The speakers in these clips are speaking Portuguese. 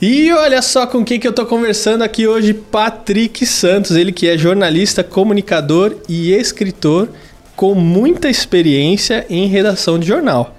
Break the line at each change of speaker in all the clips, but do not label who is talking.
E olha só com quem que eu tô conversando aqui hoje, Patrick Santos, ele que é jornalista, comunicador e escritor com muita experiência em redação de jornal.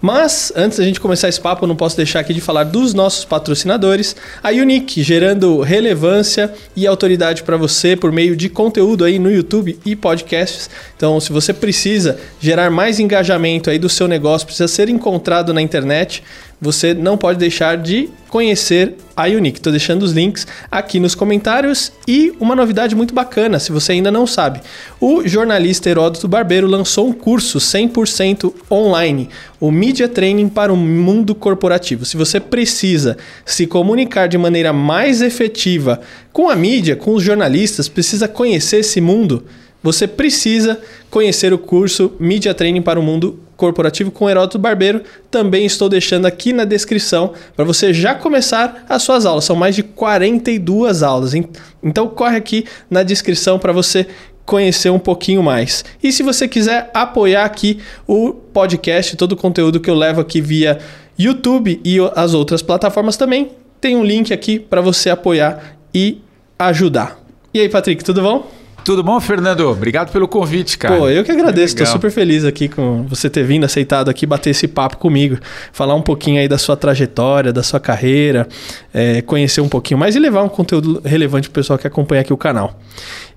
Mas, antes da gente começar esse papo, eu não posso deixar aqui de falar dos nossos patrocinadores. A Unique, gerando relevância e autoridade para você por meio de conteúdo aí no YouTube e podcasts. Então, se você precisa gerar mais engajamento aí do seu negócio, precisa ser encontrado na internet, você não pode deixar de conhecer a Unique. Estou deixando os links aqui nos comentários e uma novidade muito bacana, se você ainda não sabe. O jornalista Heródoto Barbeiro lançou um curso 100% online, o Media Training para o Mundo Corporativo. Se você precisa se comunicar de maneira mais efetiva com a mídia, com os jornalistas, precisa conhecer esse mundo, você precisa conhecer o curso Media Training para o Mundo Corporativo com Heródoto Barbeiro. Também estou deixando aqui na descrição para você já começar as suas aulas. São mais de 42 aulas. Então corre aqui na descrição para você conhecer um pouquinho mais. E se você quiser apoiar aqui o podcast, todo o conteúdo que eu levo aqui via YouTube e as outras plataformas também, tem um link aqui para você apoiar e ajudar. E aí, Patrick, tudo bom?
Tudo bom, Fernando? Obrigado pelo convite, cara.
Pô, eu que agradeço. Estou super feliz aqui com você ter vindo, aceitado aqui, bater esse papo comigo. Falar um pouquinho aí da sua trajetória, da sua carreira, é, conhecer um pouquinho mais e levar um conteúdo relevante pro pessoal que acompanha aqui o canal.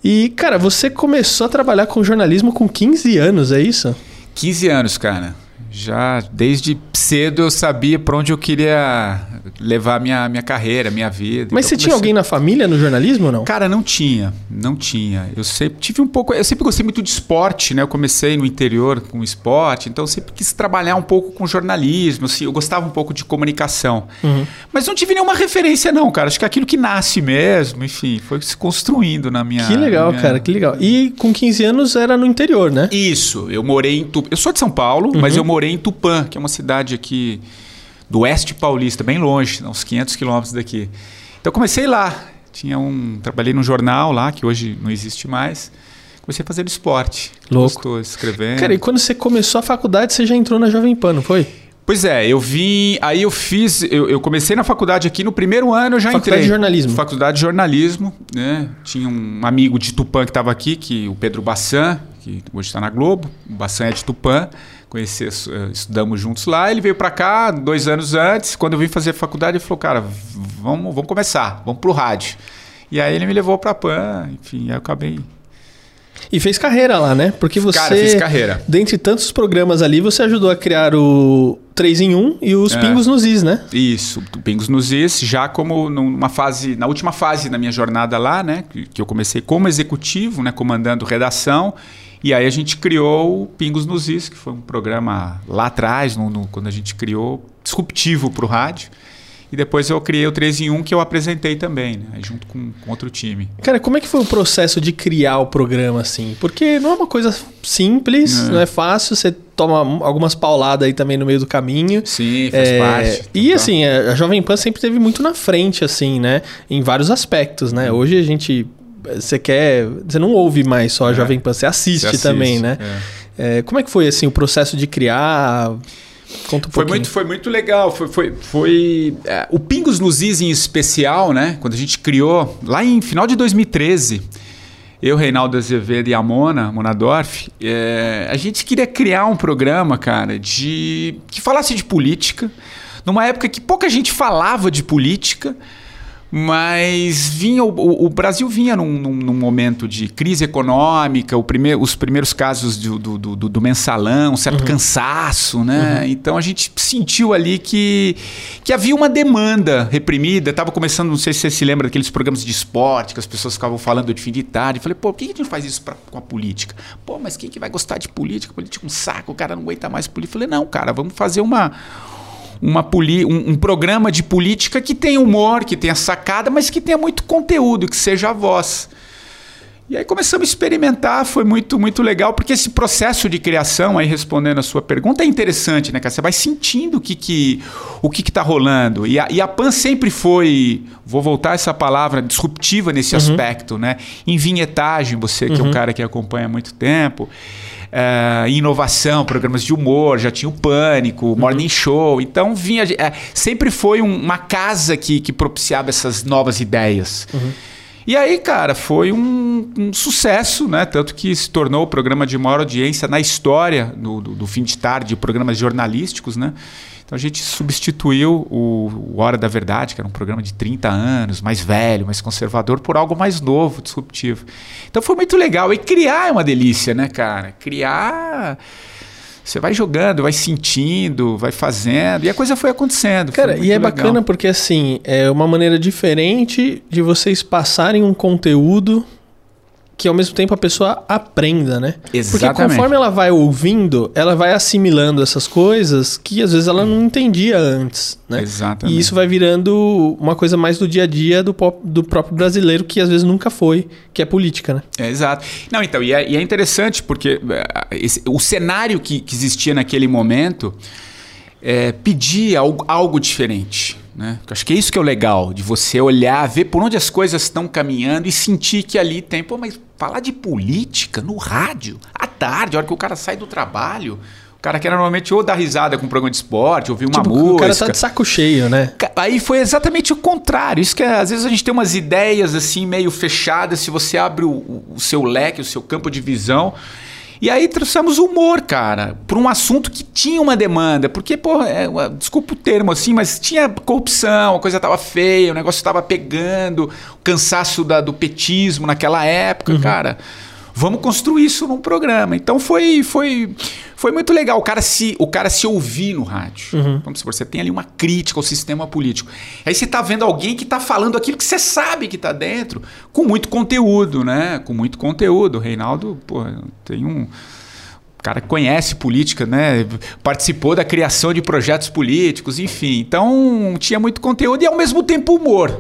E, cara, você começou a trabalhar com jornalismo com 15 anos, é isso?
15 anos, cara. Já desde cedo eu sabia para onde eu queria levar minha, minha carreira, minha vida.
Mas então, você tinha alguém na família no jornalismo ou não?
Cara, não tinha, não tinha. Eu sempre tive um pouco, eu sempre gostei muito de esporte, né? Eu comecei no interior com esporte, então eu sempre quis trabalhar um pouco com jornalismo, assim, eu gostava um pouco de comunicação. Uhum. Mas não tive nenhuma referência não, cara. Acho que aquilo que nasce mesmo, enfim, foi se construindo na minha
Que legal,
minha...
cara, que legal. E com 15 anos era no interior, né?
Isso. Eu morei em Eu sou de São Paulo, uhum. mas eu morei morei em Tupã, que é uma cidade aqui do oeste paulista, bem longe, uns 500 quilômetros daqui. Então comecei lá. Tinha um, trabalhei num jornal lá que hoje não existe mais. Comecei a fazer esporte.
Louco. Gostou,
escrevendo.
Cara, e quando você começou a faculdade, você já entrou na Jovem Pan, não foi?
Pois é, eu vim. Aí eu fiz. Eu, eu, comecei na faculdade aqui, no primeiro ano eu já
faculdade
entrei.
Faculdade de jornalismo.
Faculdade de jornalismo, né? Tinha um amigo de Tupã que estava aqui, que o Pedro Bassan, que hoje está na Globo. O Bassan é de Tupã conhecer, eh, estudamos juntos lá. Ele veio para cá dois anos antes. Quando eu vim fazer faculdade, ele falou: Cara, vamos, vamos começar, vamos pro rádio. E aí ele me levou para Pan, enfim, aí eu acabei.
E fez carreira lá, né? Porque você.
Cara, fiz carreira.
Dentre tantos programas ali, você ajudou a criar o 3 em 1 e os é. Pingos nos Is, né?
Isso, Pingos nos Is, já como numa fase, na última fase da minha jornada lá, né? Que eu comecei como executivo, né? Comandando redação. E aí a gente criou o Pingos nos Is, que foi um programa lá atrás, no, no, quando a gente criou, disruptivo para o rádio. E depois eu criei o 3 em 1 que eu apresentei também, né? junto com, com, outro time.
Cara, como é que foi o processo de criar o programa assim? Porque não é uma coisa simples, é. não é fácil, você toma algumas pauladas aí também no meio do caminho.
Sim, faz é, parte.
E assim, a Jovem Pan sempre teve muito na frente, assim, né? Em vários aspectos, né? Hoje a gente você quer. Você não ouve mais só a é. Jovem Pan, você assiste, você assiste também, né? É. É, como é que foi assim o processo de criar? Conta um
foi muito Foi muito legal. Foi, foi, foi é, o Pingos nos Is em especial, né? Quando a gente criou, lá em final de 2013, eu, Reinaldo Azevedo e a Mona, Mona Dorf, é, a gente queria criar um programa, cara, de que falasse de política, numa época que pouca gente falava de política mas vinha o, o Brasil vinha num, num, num, momento de crise econômica, primeir, os primeiros casos do, do, do, do mensalão, um certo uhum. cansaço, né? Uhum. Então a gente sentiu ali que, que havia uma demanda reprimida. Estava começando, não sei se você se lembra daqueles programas de esporte que as pessoas ficavam falando de fim de tarde. Falei, pô, por que a gente não faz isso pra, com a política? Pô, mas quem que vai gostar de política? Política é um saco, o cara não aguenta mais política. Falei, não, cara, vamos fazer uma uma poli um, um, programa de política que tenha humor, que tenha sacada, mas que tenha muito conteúdo, que seja a voz. E aí começamos a experimentar, foi muito, muito legal, porque esse processo de criação, aí respondendo a sua pergunta, é interessante, né, cara? Você vai sentindo o que, que, o que, que tá rolando. E a, e a PAN sempre foi, vou voltar essa palavra, disruptiva nesse uhum. aspecto, né? Em vinhetagem, você que uhum. é um uhum. cara que acompanha há muito tempo. Uh, inovação, programas de humor, já tinha o Pânico, o Morning uhum. Show. Então vinha. É, sempre foi um, uma casa que, que propiciava essas novas ideias. Uhum. E aí, cara, foi um, um, sucesso, né? Tanto que se tornou o programa de maior audiência na história do, do, do fim de tarde, programas jornalísticos, né? Então a gente substituiu o, Hora da Verdade, que era um programa de 30 anos, mais velho, mais conservador, por algo mais novo, disruptivo. Então foi muito legal. E criar é uma delícia, né, cara? Criar você vai jogando, vai sentindo, vai fazendo, e a coisa foi acontecendo.
Cara,
foi
e é legal. bacana porque assim, é uma maneira diferente de vocês passarem um conteúdo que ao mesmo tempo a pessoa aprenda, né?
Exatamente.
Porque conforme ela vai ouvindo, ela vai assimilando essas coisas que às vezes ela não entendia antes, né?
Exatamente.
E isso vai virando uma coisa mais do dia a dia do, pop, do próprio brasileiro que às vezes nunca foi, que é política, né?
É, exato. Não, então, e é, e é interessante porque é, esse, o cenário que, que existia naquele momento é, pedia algo, algo diferente. Né? Acho que é isso que é o legal, de você olhar, ver por onde as coisas estão caminhando e sentir que ali tem. Pô, mas falar de política no rádio, à tarde, a hora que o cara sai do trabalho. O cara que normalmente ou dar risada com um programa de esporte, ouvir uma tipo, música. O
cara tá de saco cheio, né?
Aí foi exatamente o contrário. Isso que é, às vezes a gente tem umas ideias assim meio fechadas. Se você abre o, o seu leque, o seu campo de visão, e aí trouxemos humor, cara, para um assunto que tinha uma demanda. Porque, pô, é, desculpa o termo assim, mas tinha corrupção, a coisa tava feia, o negócio estava pegando, o cansaço da, do petismo naquela época, uhum. cara vamos construir isso num programa. Então foi foi foi muito legal o cara se o cara se ouvir no rádio. Uhum. Vamos supor, você tem ali uma crítica ao sistema político. Aí você está vendo alguém que está falando aquilo que você sabe que está dentro, com muito conteúdo, né? Com muito conteúdo. O Reinaldo, pô, tem um o cara conhece política, né? Participou da criação de projetos políticos, enfim. Então tinha muito conteúdo e ao mesmo tempo humor.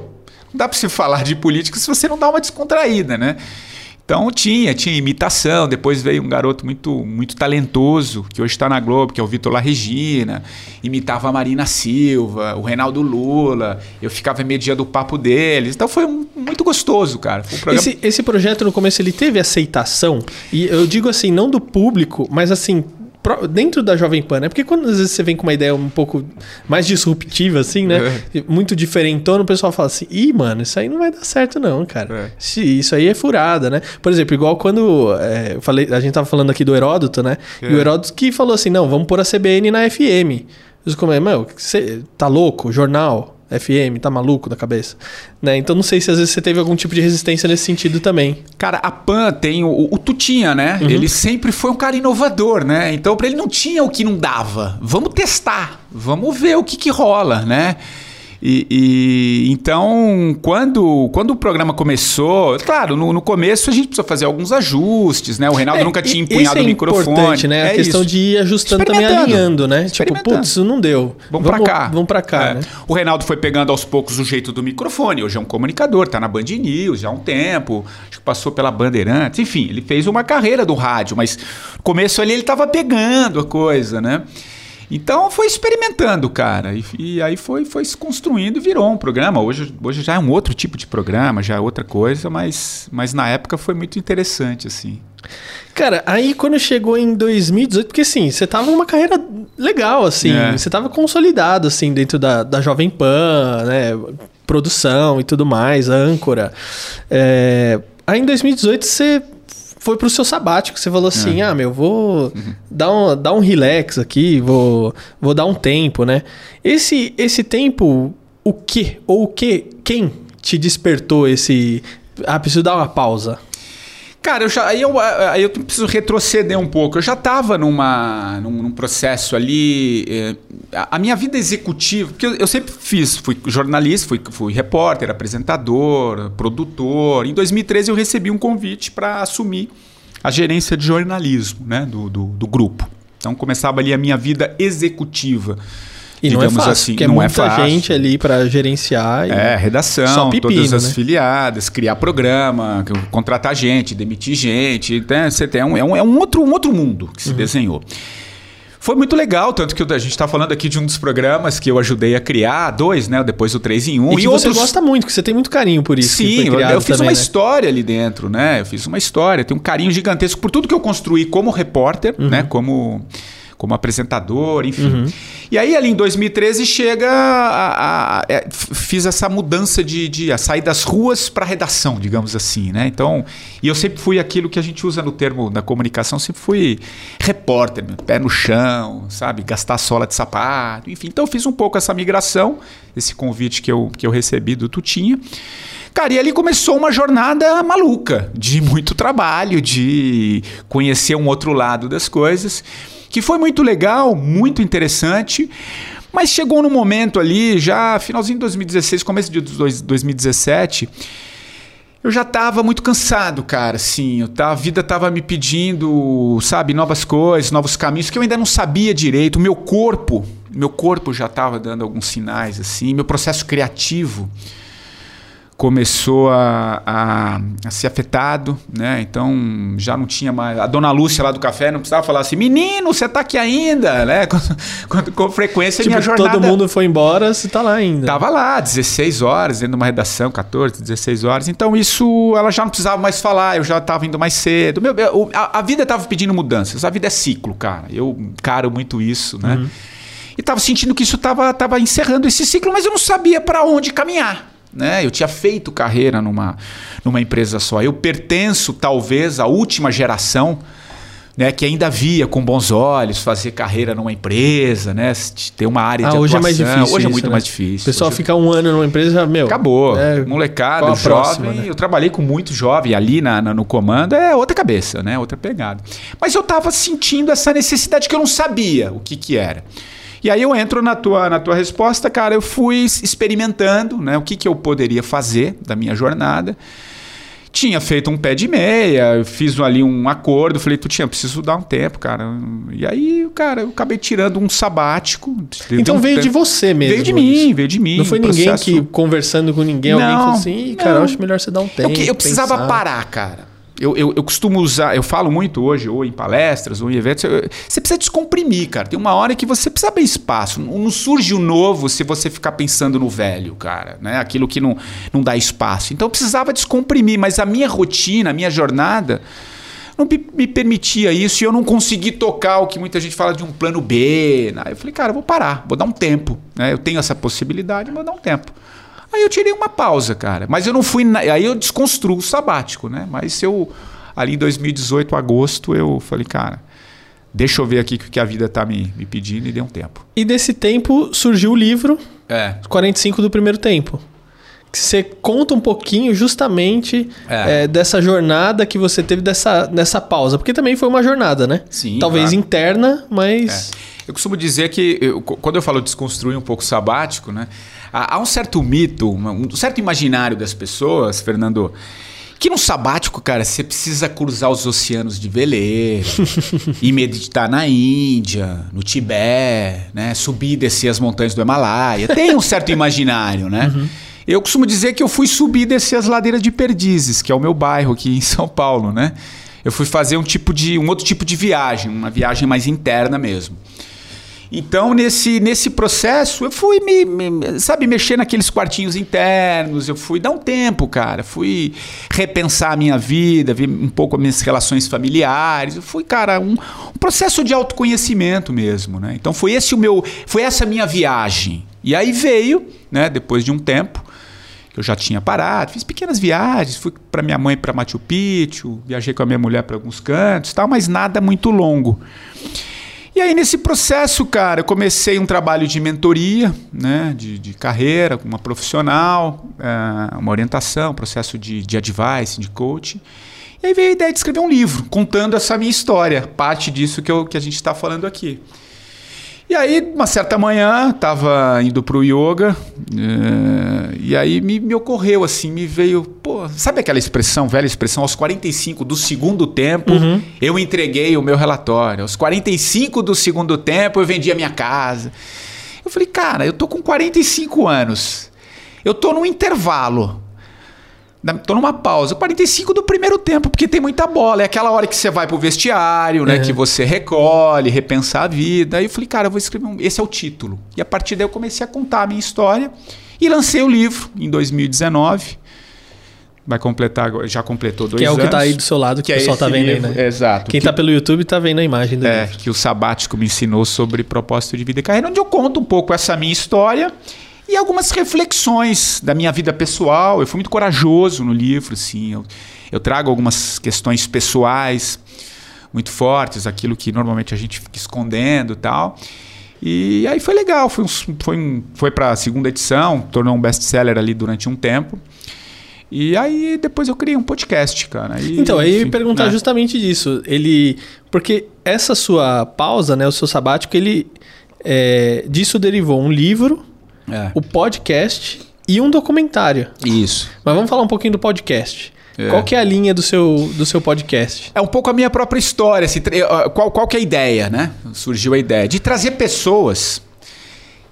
Não dá para se falar de política se você não dá uma descontraída, né? Então tinha, tinha imitação. Depois veio um garoto muito, muito talentoso, que hoje está na Globo, que é o Vitor La Regina. Imitava a Marina Silva, o Reinaldo Lula. Eu ficava mediando o papo deles. Então foi um, muito gostoso, cara. Um
programa... esse, esse projeto no começo ele teve aceitação. E eu digo assim, não do público, mas assim, dentro da Jovem Pan, né? Porque quando às vezes você vem com uma ideia um pouco mais disruptiva, assim, né? É. Muito diferentona, o pessoal fala assim: ih, mano, isso aí não vai dar certo, não, cara. É. Isso aí é furada, né? Por exemplo, igual quando é, eu falei, a gente tava falando aqui do Heródoto, né? É. E o Heródoto que falou assim: não, vamos pôr a CBN na FM. Eu como é, meu, você tá louco? Jornal? FM, tá maluco da cabeça? Né? Então não sei se às vezes você teve algum tipo de resistência nesse sentido também.
Cara, a PAN tem o, o Tutinha, né? Uhum. Ele sempre foi um cara inovador, né? Então para ele não tinha o que não dava. Vamos testar, vamos ver o que, que rola, né? E, e, então, quando, quando o programa começou, claro, no, no, começo a gente precisou fazer alguns ajustes, né? O Reinaldo é, nunca tinha empunhado é o microfone.
Importante, né? É a questão isso. de ir ajustando também alinhando, né? Tipo, putz, isso não deu.
Vamos, vamos para cá.
Vamos para cá, é. né?
O Reinaldo foi pegando aos poucos o jeito do microfone. Hoje é um comunicador, tá na Band News já há um tempo. Acho que passou pela Bandeirantes. Enfim, ele fez uma carreira do rádio, mas no começo ali ele tava pegando a coisa, né? Então foi experimentando, cara. E, e, aí foi, foi se construindo e virou um programa. Hoje, hoje já é um outro tipo de programa, já é outra coisa, mas, mas na época foi muito interessante, assim.
Cara, aí quando chegou em 2018, porque assim, você tava numa carreira legal, assim, é. você tava consolidado, assim, dentro da, da Jovem Pan, né? Produção e tudo mais, âncora. É... Aí em 2018 você foi pro seu sabático. Você falou assim: é. ah, meu, vou uhum. dar, um, dar um relax aqui, vou, vou dar um tempo, né? Esse, esse tempo, o que? Ou o que? Quem te despertou esse. Ah, preciso dar uma pausa.
Cara, eu já, aí, eu, aí eu preciso retroceder um pouco. Eu já estava numa, num, num, processo ali. Eh, a, a, minha vida executiva, porque eu, eu, sempre fiz, fui jornalista, fui, fui repórter, apresentador, produtor. Em 2013 eu recebi um convite para assumir a gerência de jornalismo né, do, do, do grupo. Então começava ali a minha vida executiva.
E não é fácil, assim, porque é não é muita é fácil. gente ali para gerenciar.
é, redação, pepino, todas as né? filiadas, criar programa, contratar gente, demitir gente. Né? Você tem um, é, um, é um, outro, um outro mundo que se uhum. desenhou. Foi muito legal, tanto que a gente está falando aqui de um dos programas que eu ajudei a criar, dois, né? Depois o 3 em 1. Um,
e, e você outros... gosta muito, que você tem muito carinho por isso.
Sim, eu, eu fiz também, uma né? história ali dentro, né? Eu fiz uma história, tenho um carinho gigantesco por tudo que eu construí como repórter, uhum. né? Como como apresentador, enfim. Uhum. E aí, ali em 2013, chega. A, a, a, é, fiz essa mudança de, de a sair das ruas para redação, digamos assim, né? Então, e eu sempre fui aquilo que a gente usa no termo da comunicação, sempre fui repórter, pé no chão, sabe? Gastar sola de sapato, enfim. Então, eu fiz um pouco essa migração, esse convite que eu, que eu recebi do Tutinha. Cara, e ali começou uma jornada maluca, de muito trabalho, de conhecer um outro lado das coisas que foi muito legal, muito interessante. Mas chegou no momento ali, já finalzinho de 2016, começo de 2017, eu já estava muito cansado, cara, assim, a vida estava me pedindo, sabe, novas coisas, novos caminhos que eu ainda não sabia direito. O meu corpo, meu corpo já estava dando alguns sinais assim, meu processo criativo começou a, a, a, ser afetado, né? Então já não tinha mais. A dona Lúcia lá do café não precisava falar assim: menino, você tá aqui ainda, né? Com, com frequência tipo, minha jornada.
Todo mundo foi embora, você tá lá ainda.
Tava lá, 16 horas, dentro de uma redação, 14, 16 horas. Então isso, ela já não precisava mais falar, eu já tava indo mais cedo. Meu, a, a vida tava pedindo mudanças. A vida é ciclo, cara. Eu caro muito isso, né? Uhum. E tava sentindo que isso tava, tava encerrando esse ciclo, mas eu não sabia para onde caminhar. Né? Eu tinha feito carreira numa, numa empresa só. Eu pertenço, talvez, à última geração né, que ainda via com bons olhos fazer carreira numa empresa, né, ter uma área ah, de
hoje
atuação.
É mais difícil
hoje
é
muito
né?
mais difícil.
O pessoal
hoje...
fica um ano numa empresa, meu.
Acabou. É, Molecada, jovem. Próxima, né? Eu trabalhei com muito jovem ali na, na, no comando, é outra cabeça, né? Outra pegada. Mas eu estava sentindo essa necessidade que eu não sabia o que, que era. E aí eu entro na tua, na tua resposta, cara, eu fui experimentando né, o que, que eu poderia fazer da minha jornada. Tinha feito um pé de meia, fiz ali um acordo, falei, tu tinha, preciso dar um tempo, cara. E aí, cara, eu acabei tirando um sabático.
Então
um
veio tempo. de você mesmo.
Veio de mim, veio de mim.
Não foi ninguém processo... que, conversando com ninguém, não, alguém falou assim, cara, eu acho melhor você dar um tempo.
Eu, eu precisava parar, cara eu, eu, eu, costumo usar, eu falo muito hoje, ou em palestras, ou em eventos, eu, você precisa descomprimir, cara. Tem uma hora que você precisa abrir espaço. Não, não, surge o novo se você ficar pensando no velho, cara. Né? Aquilo que não, não dá espaço. Então eu precisava descomprimir, mas a minha rotina, a minha jornada não me, permitia isso e eu não consegui tocar o que muita gente fala de um plano B. Né? Eu falei, cara, eu vou parar, vou dar um tempo. Né? Eu tenho essa possibilidade, vou dar um tempo. Aí eu tirei uma pausa, cara. Mas eu não fui. Na... Aí eu desconstruo o sabático, né? Mas eu, ali em 2018, agosto, eu falei, cara, deixa eu ver aqui o que a vida tá me, me pedindo e deu um tempo.
E desse tempo surgiu o livro é. 45 do primeiro tempo. Que você conta um pouquinho justamente é. É, dessa jornada que você teve dessa, nessa pausa. Porque também foi uma jornada, né?
Sim.
Talvez claro. interna, mas.
É. Eu costumo dizer que, eu, quando eu falo desconstruir um pouco o sabático, né? Há, um certo mito, um certo imaginário das pessoas, Fernando, que no sabático, cara, você precisa cruzar os oceanos de veleiro, e meditar na Índia, no Tibete, né? Subir e descer as montanhas do Himalaia. Tem um certo imaginário, né? Uhum. Eu costumo dizer que eu fui subir e descer as ladeiras de Perdizes, que é o meu bairro aqui em São Paulo, né? Eu fui fazer um tipo de um outro tipo de viagem, uma viagem mais interna mesmo. Então, nesse, nesse processo, eu fui me, me, sabe, mexer naqueles quartinhos internos, eu fui dar um tempo, cara. Fui repensar a minha vida, ver um pouco as minhas relações familiares. Eu fui, cara, um, um processo de autoconhecimento mesmo, né? Então foi esse o meu. Foi essa minha viagem. E aí veio, né, depois de um tempo, que eu já tinha parado, fiz pequenas viagens, fui para minha mãe para Machu Picchu, viajei com a minha mulher para alguns cantos, tal, mas nada muito longo. E aí, nesse processo, cara, eu comecei um trabalho de mentoria, né, de, de carreira, com uma profissional, é, uma orientação, processo de, de advice, de coaching. E aí veio a ideia de escrever um livro, contando essa minha história, parte disso que, eu, que a gente está falando aqui. E aí, uma certa manhã, estava indo para o yoga, é, e aí me, me, ocorreu assim, me veio, pô, sabe aquela expressão, velha expressão, aos 45 do segundo tempo, uhum. eu entreguei o meu relatório. Aos 45 do segundo tempo, eu vendi a minha casa. Eu Eu falei, cara, eu tô com 45 anos. Eu tô num intervalo. Tô numa pausa. 45 do primeiro tempo, porque tem muita bola. É aquela hora que você vai pro vestiário, né? Uhum. Que você recolhe, repensar a vida. Aí eu falei, cara, eu vou escrever um. Esse é o título. E a partir daí eu comecei a contar a minha história e lancei o livro em 2019. Vai completar, já completou dois anos.
Que é o que tá aí do seu lado, que, que o é pessoal é tá vendo livro, aí, né?
Exato.
Quem que, tá pelo YouTube tá vendo a imagem do
É, livro. que o Sabático me ensinou sobre propósito de vida e carreira, onde eu conto um pouco essa minha história e algumas reflexões da minha vida pessoal. Eu fui muito corajoso no livro, assim. Eu, eu trago algumas questões pessoais muito fortes, aquilo que normalmente a gente fica escondendo e tal. E aí foi legal, foi, um, foi, um, foi para a segunda edição, tornou um best-seller ali durante um tempo. E aí depois eu criei um podcast, cara. E,
então, aí enfim, perguntar né? justamente disso. Ele. Porque essa sua pausa, né? O seu sabático, ele. É, disso derivou um livro, é. o podcast e um documentário.
Isso.
Mas vamos falar um pouquinho do podcast. É. Qual que é a linha do seu, do seu podcast?
É um pouco a minha própria história. Assim, qual, qual que é a ideia, né? Surgiu a ideia de trazer pessoas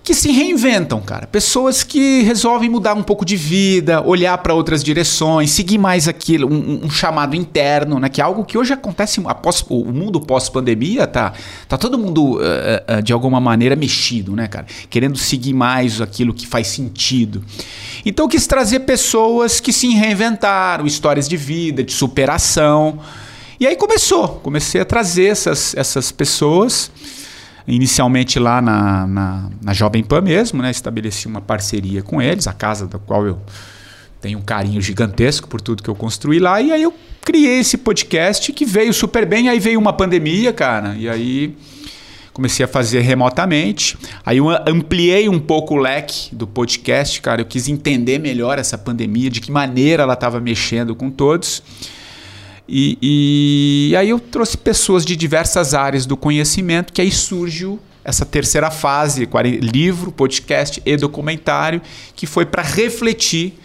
que se reinventam, cara. Pessoas que resolvem mudar um pouco de vida, olhar para outras direções, seguir mais aquilo, um, um, chamado interno, né? Que é algo que hoje acontece após o mundo pós-pandemia, tá, tá todo mundo uh, uh, de alguma maneira mexido, né, cara? Querendo seguir mais aquilo que faz sentido. Então quis trazer pessoas que se reinventaram, histórias de vida, de superação. E aí começou, comecei a trazer essas, essas pessoas inicialmente lá na, na, na Jovem Pan mesmo, né? Estabeleci uma parceria com eles, a casa da qual eu tenho um carinho gigantesco por tudo que eu construí lá. E aí eu criei esse podcast que veio super bem. Aí veio uma pandemia, cara, e aí comecei a fazer remotamente. Aí eu ampliei um pouco o leque do podcast, cara. Eu quis entender melhor essa pandemia, de que maneira ela estava mexendo com todos. E, e, aí eu trouxe pessoas de diversas áreas do conhecimento, que aí surge essa terceira fase, livro, podcast e documentário, que foi para refletir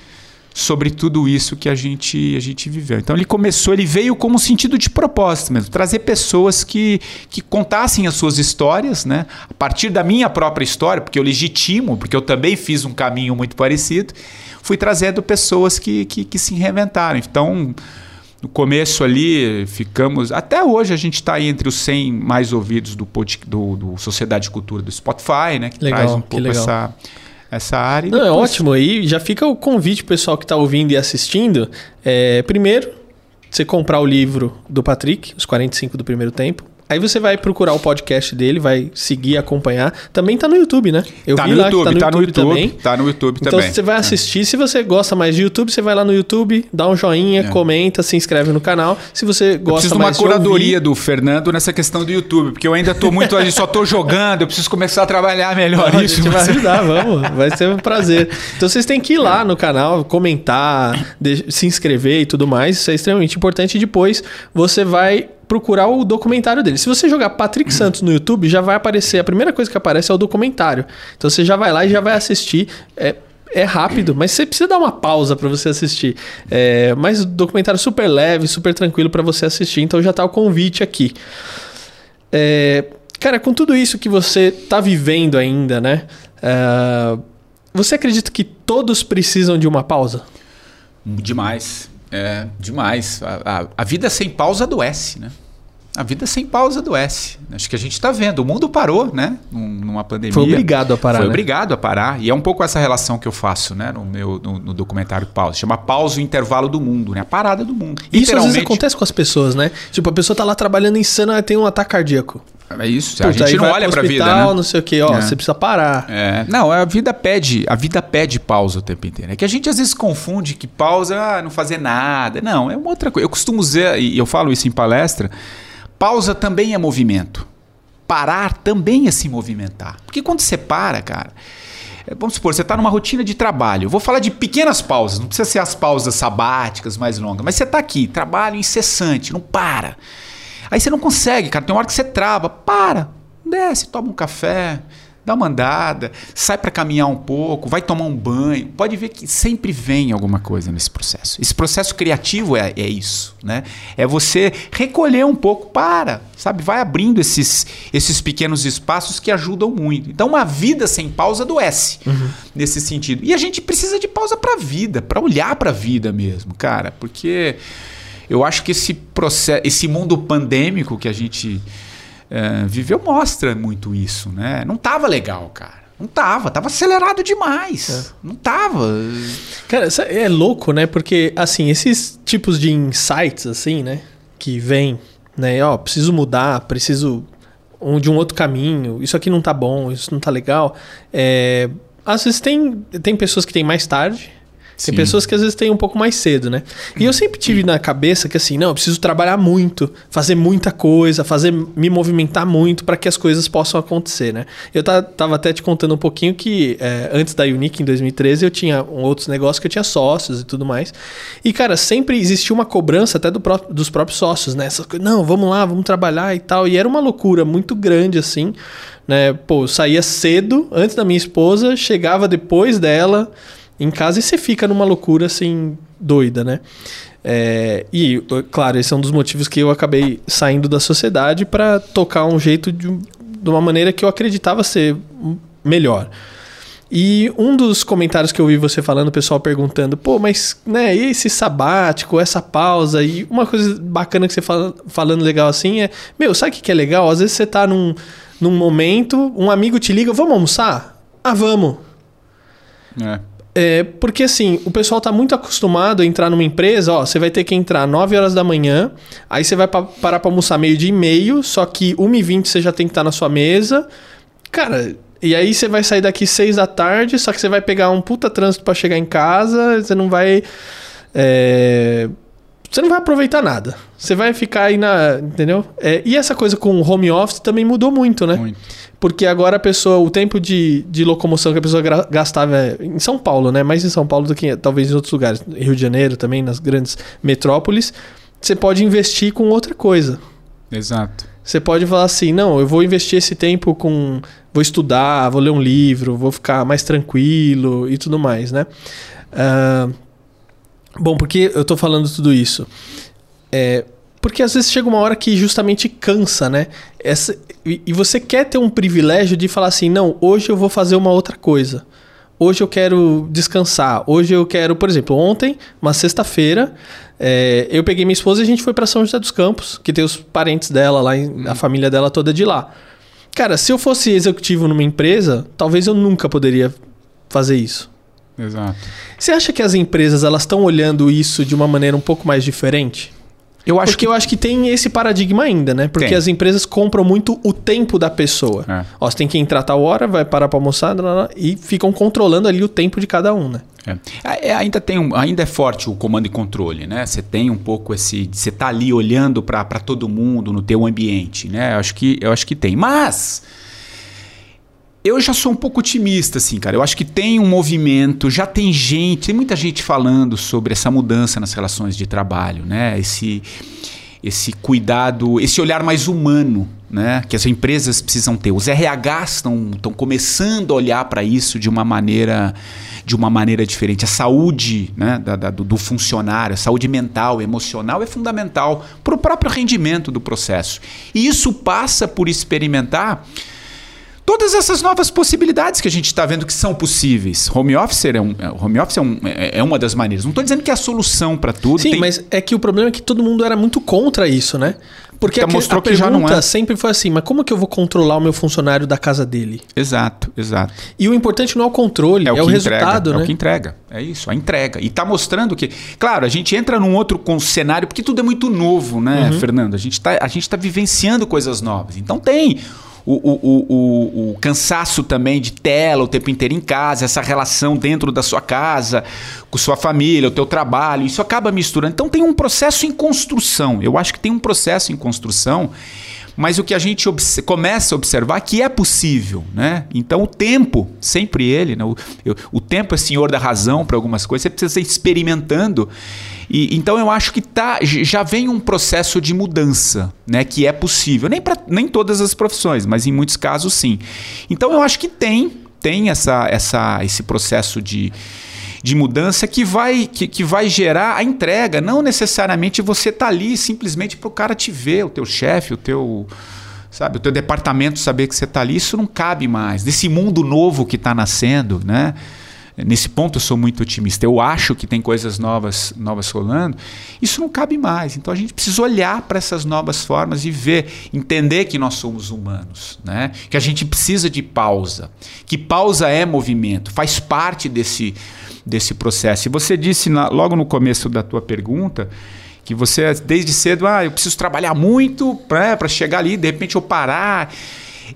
sobre tudo isso que a gente, a gente viveu. Então ele começou, ele veio como sentido de propósito mesmo, trazer pessoas que, que contassem as suas histórias, né? A partir da minha própria história, porque eu legitimo, porque eu também fiz um caminho muito parecido, fui trazendo pessoas que, que, que se reinventaram. Então, no começo ali, ficamos. Até hoje a gente está entre os 100 mais ouvidos do, do, do Sociedade de Cultura do Spotify, né?
Que legal, traz um pouco
essa, essa área.
Não, é depois... é ótimo. Aí já fica o convite pessoal que está ouvindo e assistindo. É, primeiro, você comprar o livro do Patrick, Os 45 do Primeiro Tempo. Aí você vai procurar o podcast dele, vai seguir, acompanhar. Também tá no YouTube, né?
Eu tá vi no lá YouTube, que tá no, tá YouTube, no YouTube também. Tá no YouTube
então,
também.
Então você vai é. assistir, é. se você gosta mais de YouTube, você vai lá no YouTube, dá um joinha, é. comenta, se inscreve no canal. Se você gosta mais
de uma curadoria do Fernando nessa questão do YouTube, porque eu ainda tô muito ali, só tô jogando, eu preciso começar a trabalhar melhor
Não,
isso.
A gente vai ajudar, vamos. Vai ser um prazer. Então vocês têm que ir lá no canal, comentar, se inscrever e tudo mais. Isso é extremamente importante. E depois você vai procurar o documentário dele. Se você jogar Patrick Santos no YouTube, já vai aparecer. A primeira coisa que aparece é o documentário. Então você já vai lá e já vai assistir. É, é rápido, mas você precisa dar uma pausa para você assistir. É, mas o documentário super leve, super tranquilo para você assistir. Então já tá o convite aqui. É, cara, com tudo isso que você tá vivendo ainda, né? É, você acredita que todos precisam de uma pausa?
Demais. É, demais. A, a, a, vida sem pausa adoece, né? A vida sem pausa adoece. Acho que a gente está vendo. O mundo parou, né? Numa pandemia.
Foi obrigado a parar.
Foi
né?
obrigado a parar. E é um pouco essa relação que eu faço, né? No meu no, no documentário Pausa. Chama Pausa o Intervalo do Mundo, né? A parada do mundo.
Isso às vezes acontece com as pessoas, né? Tipo, a pessoa tá lá trabalhando insana e tem um ataque cardíaco.
É isso. Puta, a gente não olha para a vida, né?
não sei o que, ó, é. você precisa parar.
É. Não, a vida pede, a vida pede pausa o tempo inteiro. É que a gente às vezes confunde que pausa, ah, não fazer nada. Não, é uma outra coisa. Eu costumo dizer, e eu falo isso em palestra, pausa também é movimento. Parar também é se movimentar. Porque quando você para, cara, é, vamos supor, você está numa rotina de trabalho. Eu vou falar de pequenas pausas, não precisa ser as pausas sabáticas mais longas, mas você está aqui, trabalho incessante, não para. Aí você não consegue, cara. Tem uma hora que você trava. Para, desce, toma um café, dá uma andada, sai para caminhar um pouco, vai tomar um banho. Pode ver que sempre vem alguma coisa nesse processo. Esse processo criativo é, é isso, né? É você recolher um pouco, para, sabe? Vai abrindo esses, esses pequenos espaços que ajudam muito. Então, uma vida sem pausa adoece uhum. nesse sentido. E a gente precisa de pausa para a vida, para olhar para a vida mesmo, cara, porque eu acho que esse processo, esse mundo pandêmico que a gente é, viveu mostra muito isso, né? Não tava legal, cara. Não tava, tava acelerado demais. É. Não tava.
Cara, é louco, né? Porque, assim, esses tipos de insights, assim, né? Que vem, né? Ó, preciso mudar, preciso um, de um outro caminho, isso aqui não tá bom, isso não tá legal. É, às vezes tem, tem pessoas que têm mais tarde, tem Sim. pessoas que às vezes têm um pouco mais cedo, né? E eu sempre tive na cabeça que assim, não, eu preciso trabalhar muito, fazer muita coisa, fazer me movimentar muito para que as coisas possam acontecer, né? Eu tava até te contando um pouquinho que é, antes da Unique em 2013 eu tinha um outros negócios que eu tinha sócios e tudo mais. E cara, sempre existia uma cobrança até do pró dos próprios sócios, né? Essas, não, vamos lá, vamos trabalhar e tal. E era uma loucura muito grande assim, né? Pô, eu saía cedo antes da minha esposa, chegava depois dela em casa e você fica numa loucura assim, doida, né? É, e, claro, esse é um dos motivos que eu acabei saindo da sociedade para tocar um jeito de, de uma maneira que eu acreditava ser melhor. E um dos comentários que eu vi você falando, o pessoal perguntando, pô, mas né, esse sabático, essa pausa? E uma coisa bacana que você fala, falando legal assim é, meu, sabe o que é legal? Às vezes você tá num, num momento, um amigo te liga, vamos almoçar? Ah, vamos. É. É, porque assim, o pessoal tá muito acostumado a entrar numa empresa, ó, você vai ter que entrar 9 horas da manhã, aí você vai pa parar pra almoçar meio dia e meio, só que 1h20 você já tem que estar tá na sua mesa. Cara, e aí você vai sair daqui 6 da tarde, só que você vai pegar um puta trânsito para chegar em casa, você não vai. É, você não vai aproveitar nada. Você vai ficar aí na. Entendeu? É, e essa coisa com home office também mudou muito, né? Muito. Porque agora a pessoa, o tempo de, de locomoção que a pessoa gastava em São Paulo, né? Mais em São Paulo do que talvez em outros lugares. Rio de Janeiro também, nas grandes metrópoles. Você pode investir com outra coisa.
Exato.
Você pode falar assim: não, eu vou investir esse tempo com. Vou estudar, vou ler um livro, vou ficar mais tranquilo e tudo mais, né? Uh, bom, porque eu tô falando tudo isso? É, porque às vezes chega uma hora que justamente cansa, né? Essa, e, você quer ter um privilégio de falar assim: não, hoje eu vou fazer uma outra coisa. Hoje eu quero descansar. Hoje eu quero, por exemplo, ontem, uma sexta-feira, é, eu peguei minha esposa e a gente foi para São José dos Campos, que tem os parentes dela lá, a hum. família dela toda de lá. Cara, se eu fosse executivo numa empresa, talvez eu nunca poderia fazer isso.
Exato.
Você acha que as empresas elas estão olhando isso de uma maneira um pouco mais diferente? Eu acho Porque que... eu acho que tem esse paradigma ainda, né? Porque tem. as empresas compram muito o tempo da pessoa. É. Ó, você tem que entrar tal hora, vai parar para almoçar e ficam controlando ali o tempo de cada um, né?
É. É, ainda, tem um, ainda é forte o comando e controle, né? Você tem um pouco esse... Você tá ali olhando para todo mundo no teu ambiente, né? Eu acho que, eu acho que tem. Mas... Eu já sou um pouco otimista, assim, cara. Eu acho que tem um movimento, já tem gente, tem muita gente falando sobre essa mudança nas relações de trabalho, né? Esse, esse cuidado, esse olhar mais humano, né? Que as empresas precisam ter. Os RHs estão começando a olhar para isso de uma maneira de uma maneira diferente. A saúde né, da, da, do, do funcionário, a saúde mental, emocional é fundamental para o próprio rendimento do processo. E isso passa por experimentar todas essas novas possibilidades que a gente está vendo que são possíveis. Home office é, um, é, home office é, um, é, é uma das maneiras. Não estou dizendo que é a solução para tudo.
Sim, tem... mas é que o problema é que todo mundo era muito contra isso, né? Porque então, a, mostrou a que já não é. sempre foi assim, mas como que eu vou controlar o meu funcionário da casa dele?
Exato, exato.
E o importante não é o controle, é o, é o resultado,
entrega,
né?
É o que entrega. É isso, a entrega. E está mostrando que, claro, a gente entra num outro cenário porque tudo é muito novo, né, uhum. Fernando? A gente está tá vivenciando coisas novas. Então tem o, o, o, o, cansaço também de tela o tempo inteiro em casa, essa relação dentro da sua casa, com sua família, o teu trabalho, isso acaba misturando. Então tem um processo em construção. Eu acho que tem um processo em construção, mas o que a gente começa a observar é que é possível, né? Então o tempo, sempre ele, né? o, o tempo é senhor da razão para algumas coisas, você precisa ir experimentando E, então eu acho que tá, já vem um processo de mudança, né? Que é possível. Nem para nem todas as profissões, mas em muitos casos sim. Então eu acho que tem, tem essa, essa, esse processo de, de mudança que vai, que, que vai gerar a entrega. Não necessariamente você tá ali simplesmente para o cara te ver, o teu chefe, o teu sabe, o teu departamento saber que você está ali, isso não cabe mais. Nesse mundo novo que está nascendo, né? Nesse ponto eu sou muito otimista. Eu acho que tem coisas novas, novas rolando. Isso não cabe mais. Então a gente precisa olhar para essas novas formas e ver, entender que nós somos humanos, né? Que a gente precisa de pausa. Que pausa é movimento, faz parte desse desse processo. E você disse na, logo no começo da tua pergunta que você desde cedo, ah, eu preciso trabalhar muito para chegar ali, de repente eu parar.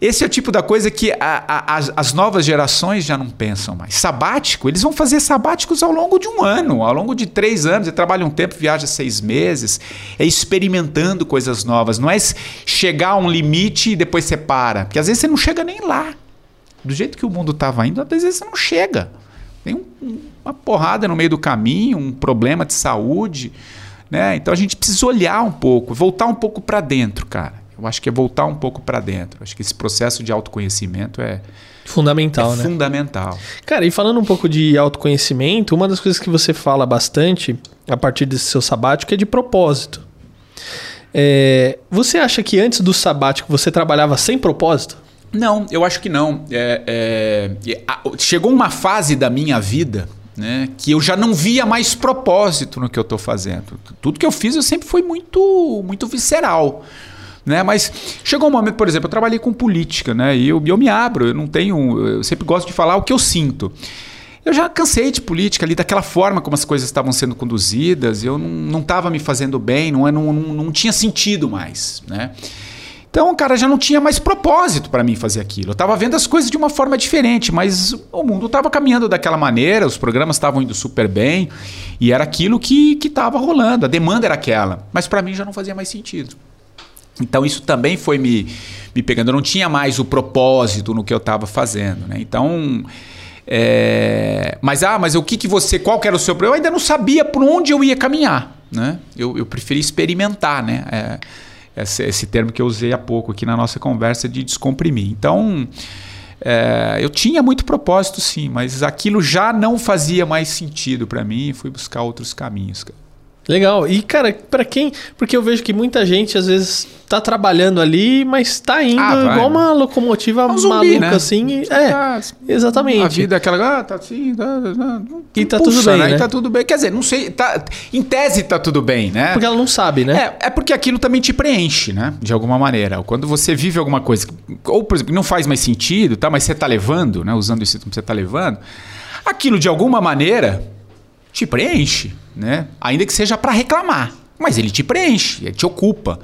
Esse é o tipo da coisa que a, a, as, as, novas gerações já não pensam mais. Sabático, eles vão fazer sabáticos ao longo de um ano, ao longo de três anos. Você trabalha um tempo, viaja seis meses, é experimentando coisas novas. Não é chegar a um limite e depois você para. Porque às vezes você não chega nem lá. Do jeito que o mundo estava indo, às vezes você não chega. Tem um, uma porrada no meio do caminho, um problema de saúde. Né? Então a gente precisa olhar um pouco, voltar um pouco para dentro, cara. Eu acho que é voltar um pouco para dentro. Acho que esse processo de autoconhecimento é
fundamental,
é
né?
Fundamental.
Cara, e falando um pouco de autoconhecimento, uma das coisas que você fala bastante a partir desse seu sabático é de propósito. É, você acha que antes do sabático você trabalhava sem propósito?
Não, eu acho que não. É, é, chegou uma fase da minha vida né, que eu já não via mais propósito no que eu estou fazendo. Tudo que eu fiz eu sempre foi muito, muito visceral. Né? Mas chegou um momento, por exemplo, eu trabalhei com política, né? E eu, eu me abro, eu não tenho. Eu sempre gosto de falar o que eu sinto. Eu já cansei de política ali, daquela forma como as coisas estavam sendo conduzidas, eu não estava me fazendo bem, não, não, não, não tinha sentido mais. Né? Então, cara, já não tinha mais propósito para mim fazer aquilo. Eu estava vendo as coisas de uma forma diferente, mas o mundo estava caminhando daquela maneira, os programas estavam indo super bem e era aquilo que estava rolando, a demanda era aquela. Mas para mim já não fazia mais sentido. Então isso também foi me, me pegando. Eu não tinha mais o propósito no que eu estava fazendo. Né? Então. É... Mas ah, mas o que, que você. Qual que era o seu problema? Eu ainda não sabia por onde eu ia caminhar. Né? Eu, eu preferi experimentar, né? É esse, esse termo que eu usei há pouco aqui na nossa conversa de descomprimir. Então, é, eu tinha muito propósito, sim, mas aquilo já não fazia mais sentido para mim e fui buscar outros caminhos. Cara.
Legal. E, cara, para quem. Porque eu vejo que muita gente às vezes tá trabalhando ali, mas tá indo ah, vai, igual uma locomotiva é um zumbi, maluca, né? assim. É, tá, exatamente. A
vida é aquela. Ah, tá assim. Tá,
tá, e tá tudo bem. Né?
né? tá tudo bem. Quer dizer, não sei. Tá, em tese tá tudo bem, né?
Porque ela não sabe, né?
É, é porque aquilo também te preenche, né? De alguma maneira. Quando você vive alguma coisa, ou, por exemplo, não faz mais sentido, tá? Mas você tá levando, né? Usando isso que você tá levando, aquilo de alguma maneira te preenche, né? Ainda que seja para reclamar, mas ele te preenche, ele te ocupa.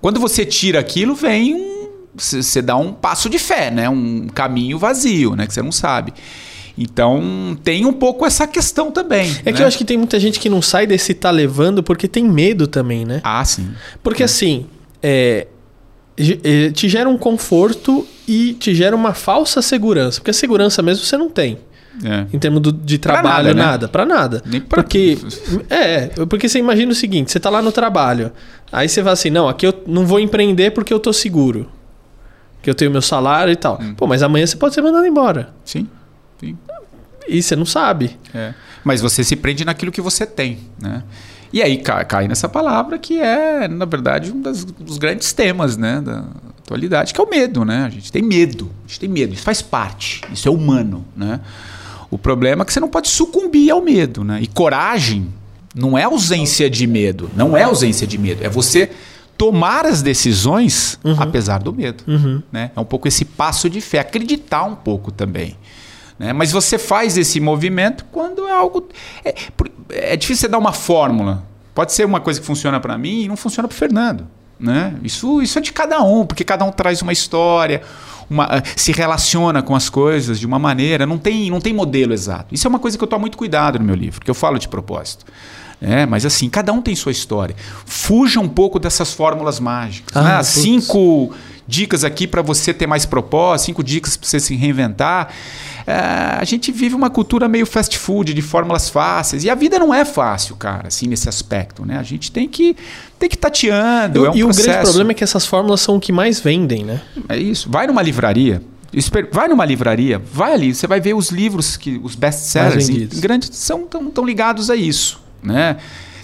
Quando você tira aquilo, vem um você dá um passo de fé, né? Um caminho vazio, né? Que você não sabe. Então tem um pouco essa questão também.
É né? que eu acho que tem muita gente que não sai desse tá levando porque tem medo também, né?
Ah, sim.
Porque é. assim, é, é te gera um conforto e te gera uma falsa segurança. Porque a segurança mesmo você não tem. É. Em termos do, de trabalho, nada, para nada, né? nada. Nem pra... Porque, é, porque você imagina o seguinte: você tá lá no trabalho, aí você vai assim, não, aqui eu não vou empreender porque eu tô seguro. Que eu tenho meu salário e tal. Hum. Pô, mas amanhã você pode ser mandado embora.
Sim. Sim.
E você não sabe.
É. Mas você se prende naquilo que você tem, né? E aí cai, cai nessa palavra que é, na verdade, um das, dos grandes temas né, da atualidade, que é o medo, né? A gente tem medo, a gente tem medo, isso faz parte, isso é humano, né? O problema é que você não pode sucumbir ao medo, né? E coragem não é ausência de medo, não é ausência de medo, é você tomar as decisões uhum. apesar do medo. Uhum. Né? É um pouco esse passo de fé, acreditar um pouco também. Né? Mas você faz esse movimento quando é algo. É, é difícil você dar uma fórmula. Pode ser uma coisa que funciona para mim e não funciona para o Fernando. Né? Isso, isso é de cada um, porque cada um traz uma história, uma, eh, se relaciona com as coisas de uma maneira, não tem, não tem modelo exato. Isso é uma coisa que eu tomo muito cuidado no meu livro, que eu falo de propósito. É, mas assim, cada um tem sua história. Fuja um pouco dessas fórmulas mágicas. Ah, né? Cinco dicas aqui para você ter mais propósito, cinco dicas para você se reinventar. É, a gente vive uma cultura meio fast food, de fórmulas fáceis. E a vida não é fácil, cara, assim, nesse aspecto, né? A gente tem que, tem que tateando.
E,
é um
e o
processo.
grande problema é que essas fórmulas são o que mais vendem, né?
É isso. Vai numa livraria. Vai numa livraria, vai ali, você vai ver os livros que os best-sellers em, em grandes são tão, tão ligados a isso, né?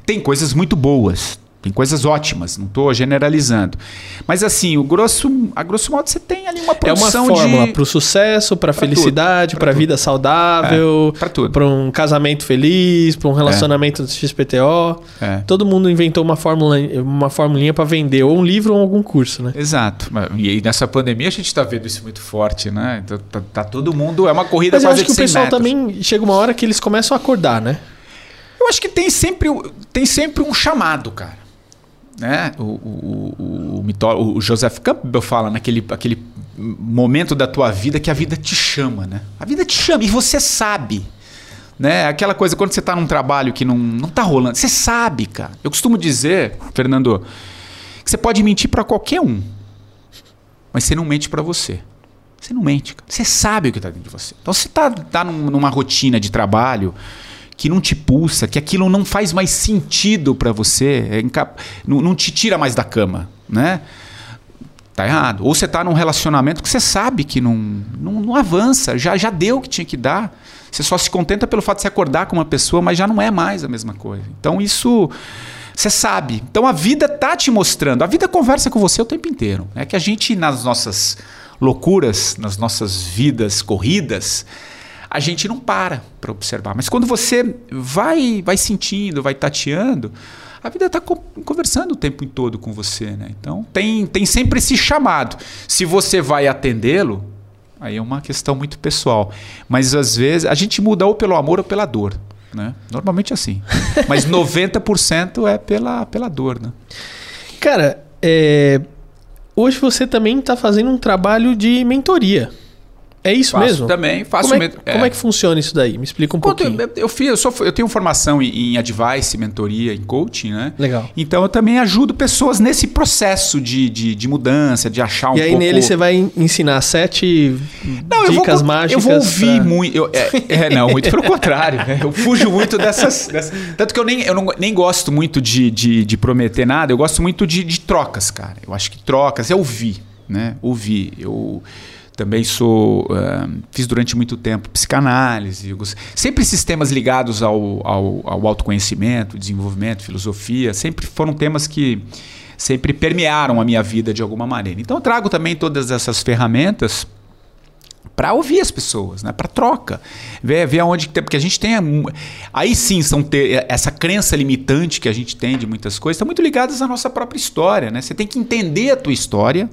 Tem coisas muito boas, tem coisas ótimas, não estou generalizando. Mas assim, o grosso, a grosso modo você tem ali uma
É uma
produção
fórmula
de
para o sucesso, para a felicidade, para a vida saudável,
É, pra tudo.
para um casamento feliz, para um relacionamento de XPTO.
É.
Todo mundo inventou uma fórmula, uma formulinha para vender, ou um livro ou algum curso, né?
Exato. E aí nessa pandemia a gente está vendo isso muito forte, né? Então, tá, tá todo mundo. É uma corrida
Mas eu
quase
acho que
de
o
100
pessoal
metros.
também chega uma hora que eles começam a acordar, né?
Eu acho que tem sempre, tem sempre um chamado, cara. Né? O, o, o, o, Joseph Campbell fala naquele aquele momento da tua vida que a vida te chama, né? A vida te chama e você sabe. Né? Aquela coisa, quando você está num trabalho que não, não tá rolando, você sabe, cara. Eu costumo dizer, Fernando, que você pode mentir para qualquer um, mas você não mente para você. Você não mente, cara. Você sabe o que está dentro de você. Então, se tá, tá num- numa rotina de trabalho que não te pulsa, que aquilo não faz mais sentido para você, é inca- não, não te tira mais da cama, né? Tá errado. Ou você tá num relacionamento que você sabe que não, não, não avança, já, já deu o que tinha que dar. Você só se contenta pelo fato de se acordar com uma pessoa, mas já não é mais a mesma coisa. Então isso você sabe. Então a vida tá te mostrando. A vida conversa com você o tempo inteiro. É que a gente nas nossas loucuras, nas nossas vidas corridas, a gente não para para observar. Mas quando você vai vai sentindo, vai tateando, a vida está conversando o tempo todo com você, né? Então tem, tem sempre esse chamado. Se você vai atendê-lo, aí é uma questão muito pessoal. Mas às vezes a gente muda ou pelo amor ou pela dor. Né? Normalmente é assim. Mas 90% é pela, pela dor. Né?
Cara, é, hoje você também está fazendo um trabalho de mentoria. É isso
Faço
mesmo?
também, faço
como, é, como
é.
é que funciona isso daí? Me explica um
Pô,
pouquinho.
eu, eu, fiz, eu, sou, eu tenho formação em, em advice, mentoria, em coaching, né?
Legal.
Então eu também ajudo pessoas nesse processo de, de, de mudança, de achar um
e aí
pouco...
nele você vai ensinar sete
Não, eu
dicas
vou,
mágicas.
Eu vou ouvir
pra-
muito. eu- é, é, não, muito pelo contrário. né? Eu fujo muito dessas. dessas- tanto que eu nem, eu não, nem gosto muito de, de, de prometer nada, eu gosto muito de, de trocas, cara. Eu acho que trocas é ouvir, né? Ouvir. Eu também sou. ah, fiz durante muito tempo psicanálise. sempre esses temas ligados ao, ao, ao autoconhecimento, desenvolvimento, filosofia, sempre foram temas que sempre permearam a minha vida de alguma maneira. Então eu trago também todas essas ferramentas para ouvir as pessoas, né? Para troca, ver, ver aonde que tem, porque a gente tem aí sim são ter essa crença limitante que a gente tem de muitas coisas, estão muito ligadas à nossa própria história, né? Você tem que entender a tua história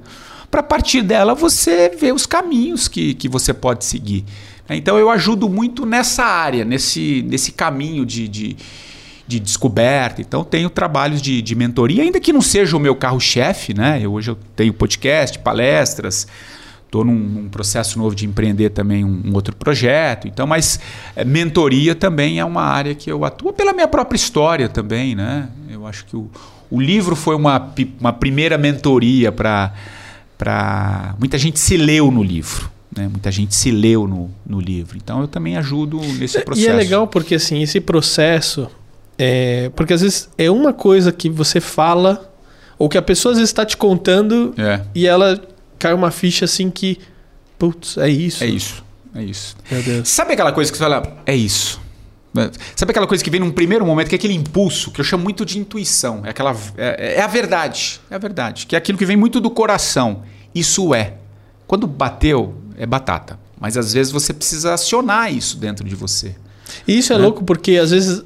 para partir dela você ver os caminhos que, que você pode seguir. né? Então eu ajudo muito nessa área, nesse, nesse caminho de, de, de descoberta. Então tenho trabalhos de, de mentoria, ainda que não seja o meu carro-chefe, né? Eu, hoje eu tenho podcast, palestras, Estou num, num processo novo de empreender também um, um outro projeto. Então, mas é, mentoria também é uma área que eu atuo pela minha própria história também, né? Eu acho que o, o livro foi uma, uma primeira mentoria para para muita gente se leu no livro, né? Muita gente se leu no, no livro. Então, eu também ajudo nesse processo.
E é legal porque assim, esse processo. É, porque às vezes é uma coisa que você fala, ou que a pessoa às vezes está te contando
É,
e ela cai uma ficha assim que. Putz, é isso.
é isso, é isso. Sabe aquela coisa que você fala, é isso. Sabe aquela coisa que vem num primeiro momento, que é aquele impulso, que eu chamo muito de intuição. É, aquela, é, é a verdade. É a verdade. Que é aquilo que vem muito do coração. Isso é. Quando bateu, é batata. Mas às vezes você precisa acionar isso dentro de você.
E isso é,
É.
louco porque às vezes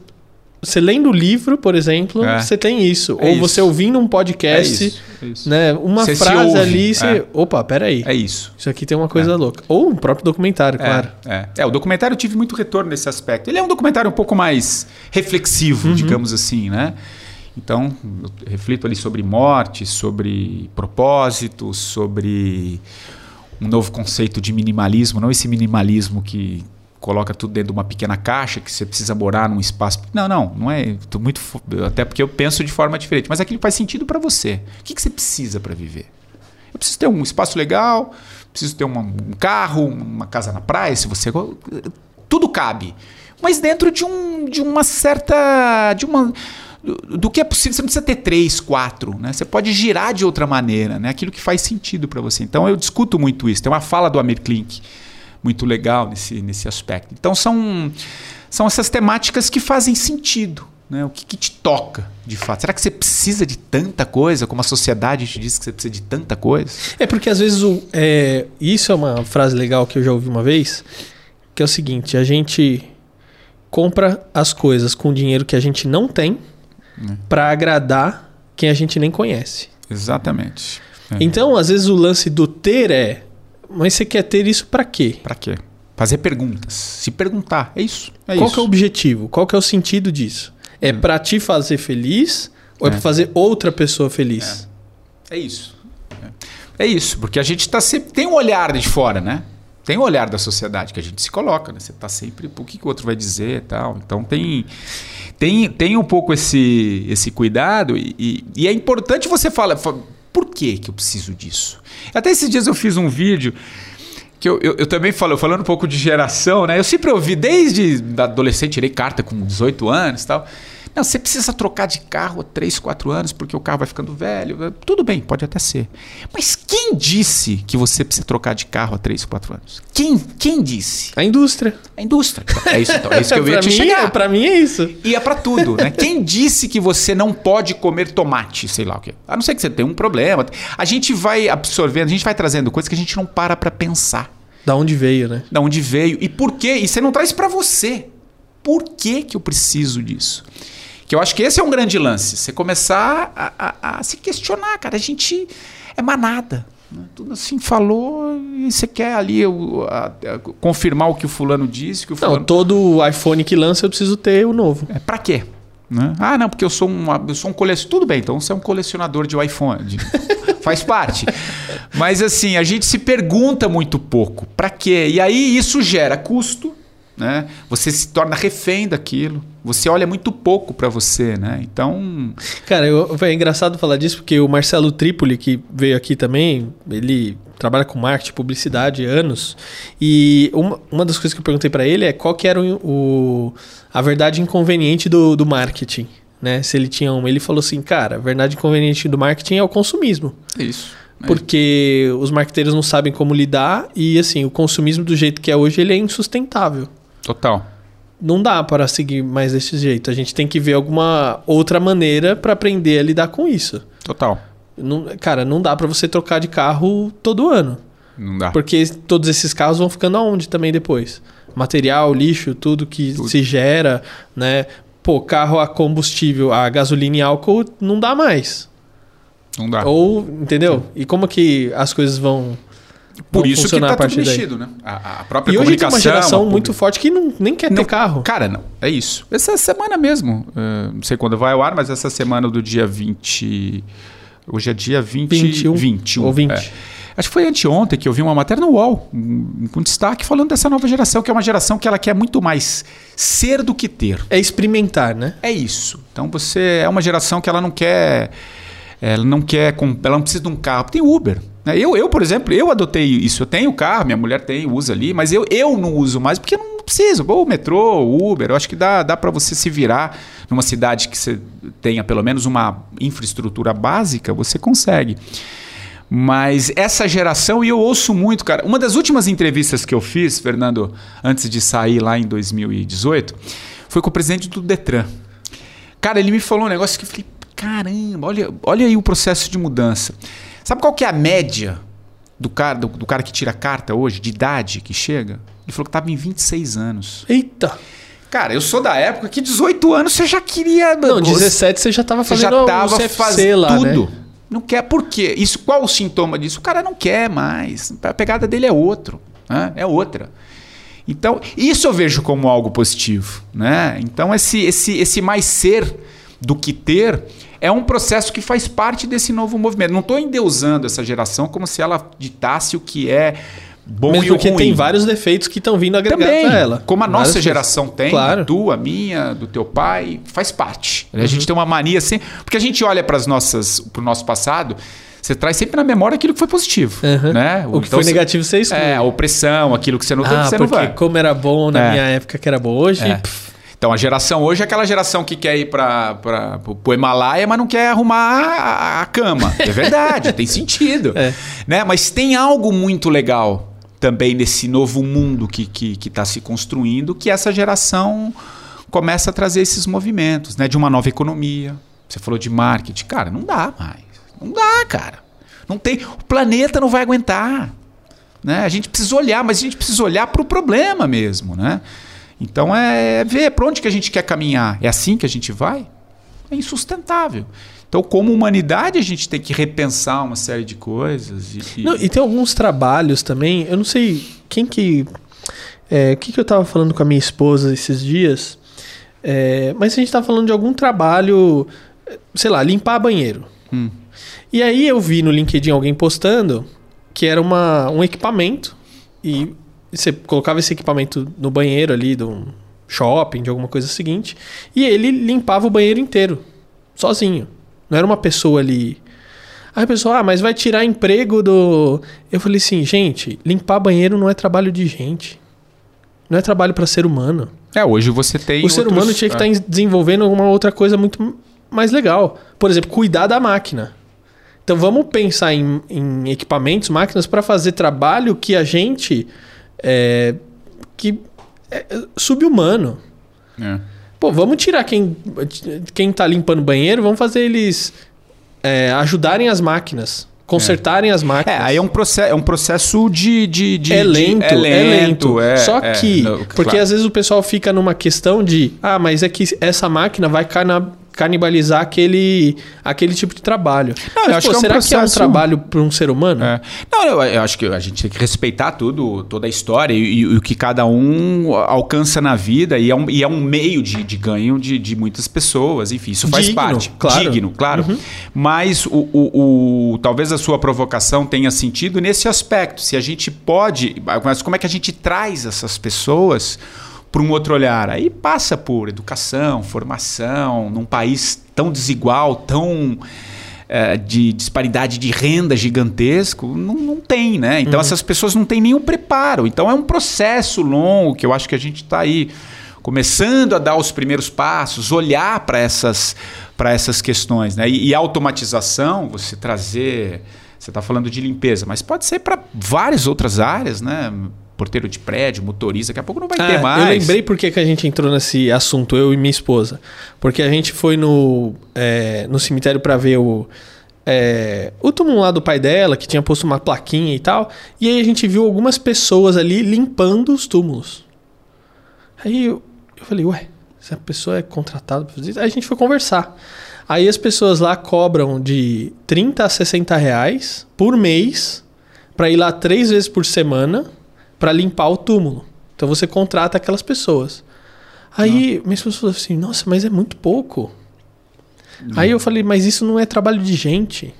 você lendo o livro, por exemplo,
É.
você tem isso.
É
ou
isso.
você ouvindo um podcast,
é isso. É
né? Uma
Você se
frase ali, você.
é.
Opa, peraí.
É isso.
Isso aqui tem uma coisa louca. Ou um próprio documentário, claro.
É, é. É, o documentário tive muito retorno nesse aspecto. Ele é um documentário um pouco mais reflexivo, digamos assim, né? Então, eu reflito ali sobre morte, sobre propósito, sobre um novo conceito de minimalismo, não esse minimalismo que coloca tudo dentro de uma pequena caixa que você precisa morar num espaço. Não, não, não é. Tô muito até porque eu penso de forma diferente, mas aquilo faz sentido para você. O que, que você precisa para viver? Eu preciso ter um espaço legal, preciso ter uma, um carro, uma casa na praia, se você. Tudo cabe. Mas dentro de, um, de uma certa. de uma do, do, que é possível. Você não precisa ter três, quatro, né? Você pode girar de outra maneira, né? Aquilo que faz sentido para você. Então eu discuto muito isso. Tem uma fala do Amir Klink muito legal nesse, nesse aspecto. Então são, são essas temáticas que fazem sentido. Né? O que, que, te toca, de fato? Será que você precisa de tanta coisa, como a sociedade te diz que você precisa de tanta coisa?
É porque às vezes o, é, isso é uma frase legal que eu já ouvi uma vez, que é o seguinte: a gente compra as coisas com dinheiro que a gente não tem é. para agradar quem a gente nem conhece.
Exatamente.
É. Então, às vezes o lance do ter é, mas você quer ter isso para quê?
Para quê? Fazer perguntas, se perguntar, é isso. É
Qual
isso.
é o objetivo? Qual é o sentido disso? É hum. para te fazer feliz ou é, é para fazer outra pessoa feliz?
É, é isso. É. é isso, porque a gente está sempre tem um olhar de fora, né? tem o um olhar da sociedade que a gente se coloca, né? Você está sempre, o que, que o outro vai dizer tal. Então tem, tem, tem um pouco esse, esse cuidado e, e, e é importante você falar, por que, que eu preciso disso? Até esses dias eu fiz um vídeo que eu, eu, eu, também falo, falando um pouco de geração, né? Eu sempre ouvi, desde adolescente, tirei carta com 18 anos e tal. Não, você precisa trocar de carro há 3, 4 anos porque o carro vai ficando velho. Tudo bem, pode até ser. Mas quem disse que você precisa trocar de carro há 3, 4 anos? Quem, quem disse?
A indústria.
A indústria. É isso, então, é isso que eu ia te
mim,
chegar.
Pra mim é isso.
E é pra tudo, né? Quem disse que você não pode comer tomate, sei lá o quê? A não ser que você tenha um problema. A gente vai absorvendo, a gente vai trazendo coisas que a gente não para pra pensar.
Da onde veio, né?
Da onde veio. E por quê? E você não traz para você. Por que, que eu preciso disso? Que eu acho que esse é um grande lance. Você começar a, a, a se questionar, cara. A gente é manada. Né? Tudo assim falou e você quer ali o, a, confirmar o que o fulano disse. Que o fulano...
Não, todo iPhone que lança eu preciso ter o novo.
É, pra quê? Né? Ah, não, porque eu sou, uma, eu sou um colecionador. Tudo bem, então você é um colecionador de iPhone. De... Faz parte. Mas assim, a gente se pergunta muito pouco. Para quê? E aí isso gera custo, né? Você se torna refém daquilo. Você olha muito pouco para você, né? Então,
cara, eu, é engraçado falar disso porque o Marcelo Tripoli que veio aqui também, ele trabalha com marketing, publicidade anos e uma, uma das coisas que eu perguntei para ele é qual que era o, o a verdade inconveniente do, do marketing, né? Se ele tinha uma, ele falou assim, cara, a verdade inconveniente do marketing é o consumismo.
Isso.
É. Porque os marqueteiros não sabem como lidar e assim, o consumismo do jeito que é hoje ele é insustentável.
Total.
Não dá para seguir mais desse jeito. A gente tem que ver alguma outra maneira para aprender a lidar com isso.
Total.
Não, cara, não dá para você trocar de carro todo ano.
Não dá.
Porque todos esses carros vão ficando aonde também depois? Material, lixo, tudo que tudo. se gera, né? Pô, carro a combustível, a gasolina e álcool não dá mais.
Não dá.
Ou, entendeu? Sim. E como que as coisas vão
por isso que está tudo mexido, daí. né? A, a própria
e
hoje tem
uma geração muito forte que não, nem quer
não,
ter carro.
Cara, não. É isso. Essa semana mesmo, uh, não sei quando vai ao ar, mas essa semana do dia 20... Hoje é dia 20, 21. 21
ou 20.
É. Acho que foi anteontem que eu vi uma matéria no UOL, com destaque, falando dessa nova geração, que é uma geração que ela quer muito mais ser do que ter.
É experimentar, né?
É isso. Então você é uma geração que ela não quer... Ela não quer... Ela não precisa de um carro. Tem Uber. Né? Eu, eu, por exemplo, eu adotei isso. Eu tenho carro, minha mulher tem, usa ali, mas eu, eu não uso mais porque eu não preciso. Ou metrô, Uber, eu acho que dá, dá para você se virar numa cidade que você tenha pelo menos uma infraestrutura básica, você consegue. Mas essa geração, e eu ouço muito, cara. Uma das últimas entrevistas que eu fiz, Fernando, antes de sair lá em 2018, foi com o presidente do Detran. Cara, ele me falou um negócio que eu falei, caramba, olha, olha aí o processo de mudança. Sabe qual que é a média do cara, do, do cara que tira carta hoje, de idade que chega? Ele falou que estava em 26 anos.
Eita!
Cara, eu sou da época que 18 anos você já queria.
Não, 17 você já estava fazendo
você já tava fazendo
lá,
tudo.
Né?
Não quer. Por quê? Isso, qual o sintoma disso? O cara não quer mais. A pegada dele é outro. Né? É outra. Então, isso eu vejo como algo positivo. Né? Então, esse, esse, esse mais ser do que ter é um processo que faz parte desse novo movimento. Não estou endeusando essa geração como se ela ditasse o que é bom
Mesmo
e
porque
ruim.
tem vários defeitos que estão vindo agregados a ela.
Como a
Várias
nossa geração
coisas.
tem,
claro.
a tua, a minha, do teu pai, faz parte. A gente tem uma mania assim, porque a gente olha para as nossas, para o nosso passado, você traz sempre na memória aquilo que foi positivo.
Uhum.
Né?
O que então, foi negativo você exclui.
É, a opressão, aquilo que você não
ah,
teve, você
porque
não vai.
como era bom na é. minha época que era bom hoje... É.
Então a geração hoje é aquela geração que quer ir para o Himalaia, mas não quer arrumar a, a cama. É verdade, tem sentido. É. Né? Mas tem algo muito legal também nesse novo mundo que está que, que tá se construindo, que essa geração começa a trazer esses movimentos, né? De uma nova economia. Você falou de marketing. Cara, não dá mais. Não dá, cara. Não tem. O planeta não vai aguentar. Né? A gente precisa olhar, mas a gente precisa olhar para o problema mesmo, né? Então é, é ver para onde que a gente quer caminhar. É assim que a gente vai? É insustentável. Então, como humanidade, a gente tem que repensar uma série de coisas.
E, não, e tem alguns trabalhos também. Eu não sei quem que. É, o que, que eu estava falando com a minha esposa esses dias. É, mas a gente estava falando de algum trabalho, sei lá, limpar banheiro. Hum. E aí eu vi no LinkedIn alguém postando que era uma, um equipamento e você colocava esse equipamento no banheiro ali de um shopping, de alguma coisa seguinte, e ele limpava o banheiro inteiro, sozinho. Não era uma pessoa ali. Aí a pessoa, ah, mas vai tirar emprego do. Eu falei assim, gente, limpar banheiro não é trabalho de gente. Não é trabalho para ser humano.
É, hoje você tem.
O outros... ser humano tinha que estar é. tá desenvolvendo alguma outra coisa muito mais legal. Por exemplo, cuidar da máquina. Então vamos pensar em, em equipamentos, máquinas, para fazer trabalho que a gente é, que é subhumano. É. Pô, vamos tirar quem, quem tá limpando banheiro, vamos fazer eles é, ajudarem as máquinas. Consertarem é. as máquinas.
É, aí é um processo, é um processo de. de, de
é lento, de, é lento. É lento
é,
Só que. No, porque claro. às vezes o pessoal fica numa questão de. Ah, mas é que essa máquina vai canibalizar aquele, aquele tipo de trabalho. Não, pô, que será é um processo... que é um trabalho para um ser humano? É.
Não, eu, eu, acho que a gente tem que respeitar tudo, toda a história e, e, o que cada um alcança na vida e é um, e é um meio de, de ganho de, de muitas pessoas. Enfim, isso faz
Digno,
parte.
Claro.
Digno, claro. Uhum. Mas o, o, o, talvez a sua provocação tenha sentido nesse aspecto. Se a gente pode. Mas como é que a gente traz essas pessoas para um outro olhar. Aí passa por educação, formação, num país tão desigual, tão é, de disparidade de renda gigantesco, não, não tem, né? Então uhum. essas pessoas não têm nenhum preparo. Então é um processo longo que eu acho que a gente está aí começando a dar os primeiros passos, olhar para essas, essas questões. Né? E, e automatização, você trazer. Você está falando de limpeza, mas pode ser para várias outras áreas, né? Porteiro de prédio, motorista, daqui a pouco não vai ter é, mais.
Eu lembrei por que a gente entrou nesse assunto, eu e minha esposa. Porque a gente foi no, é, no cemitério para ver o, é, o túmulo lá do pai dela, que tinha posto uma plaquinha e tal. E aí a gente viu algumas pessoas ali limpando os túmulos. Aí eu, eu falei, ué, se a pessoa é contratada para fazer isso. Aí a gente foi conversar. Aí as pessoas lá cobram de 30 a 60 reais por mês para ir lá três vezes por semana para limpar o túmulo. Então você contrata aquelas pessoas. Aí minha esposa falou assim: Nossa, mas é muito pouco. Não. Aí eu falei: Mas isso não é trabalho de gente.